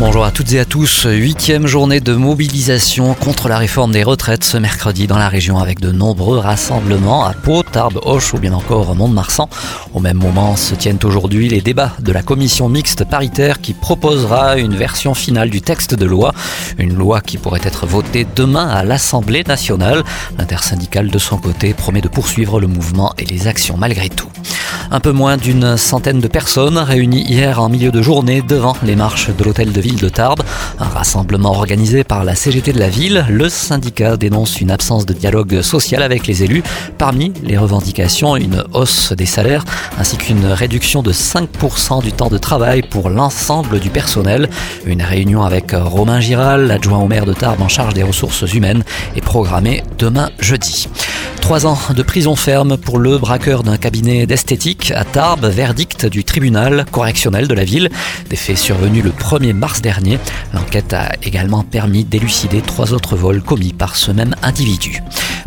Bonjour à toutes et à tous. Huitième journée de mobilisation contre la réforme des retraites ce mercredi dans la région avec de nombreux rassemblements à Pau, Tarbes, Hoche ou bien encore Mont-de-Marsan. Au même moment se tiennent aujourd'hui les débats de la commission mixte paritaire qui proposera une version finale du texte de loi. Une loi qui pourrait être votée demain à l'Assemblée nationale. L'intersyndicale de son côté promet de poursuivre le mouvement et les actions malgré tout. Un peu moins d'une centaine de personnes réunies hier en milieu de journée devant les marches de l'hôtel de ville de Tarbes. Un rassemblement organisé par la CGT de la ville. Le syndicat dénonce une absence de dialogue social avec les élus. Parmi les revendications, une hausse des salaires ainsi qu'une réduction de 5% du temps de travail pour l'ensemble du personnel. Une réunion avec Romain Giral, adjoint au maire de Tarbes en charge des ressources humaines, est programmée demain jeudi. Trois ans de prison ferme pour le braqueur d'un cabinet d'esthétique à Tarbes, verdict du tribunal correctionnel de la ville. Des faits survenus le 1er mars dernier. L'enquête a également permis d'élucider trois autres vols commis par ce même individu.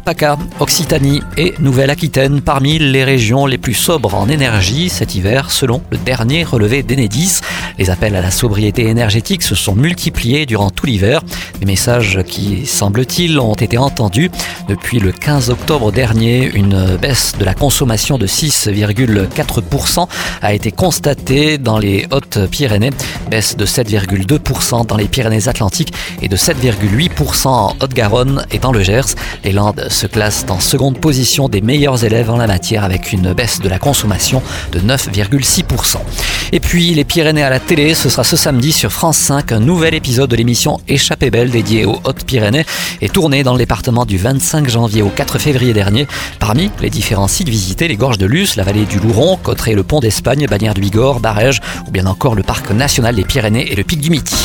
PACA, Occitanie et Nouvelle-Aquitaine parmi les régions les plus sobres en énergie cet hiver selon le dernier relevé d'Enedis. Les appels à la sobriété énergétique se sont multipliés durant tout l'hiver. Des messages qui, semble-t-il, ont été entendus. Depuis le 15 octobre dernier, une baisse de la consommation de 6,4% a été constatée dans les Hautes-Pyrénées, baisse de 7,2% dans les Pyrénées-Atlantiques et de 7,8% en Haute-Garonne et dans le Gers. Les Landes se classent en seconde position des meilleurs élèves en la matière avec une baisse de la consommation de 9,6%. Et puis les Pyrénées à la télé, ce sera ce samedi sur France 5, un nouvel épisode de l'émission Échappée belle dédiée aux Hautes-Pyrénées et tourné dans le département du 25 janvier au 4 février dernier. Parmi les différents sites visités, les gorges de Luce, la vallée du Louron, Cotteret, le pont d'Espagne, Bagnères du Bigorre, Barège ou bien encore le parc national des Pyrénées et le pic du Midi.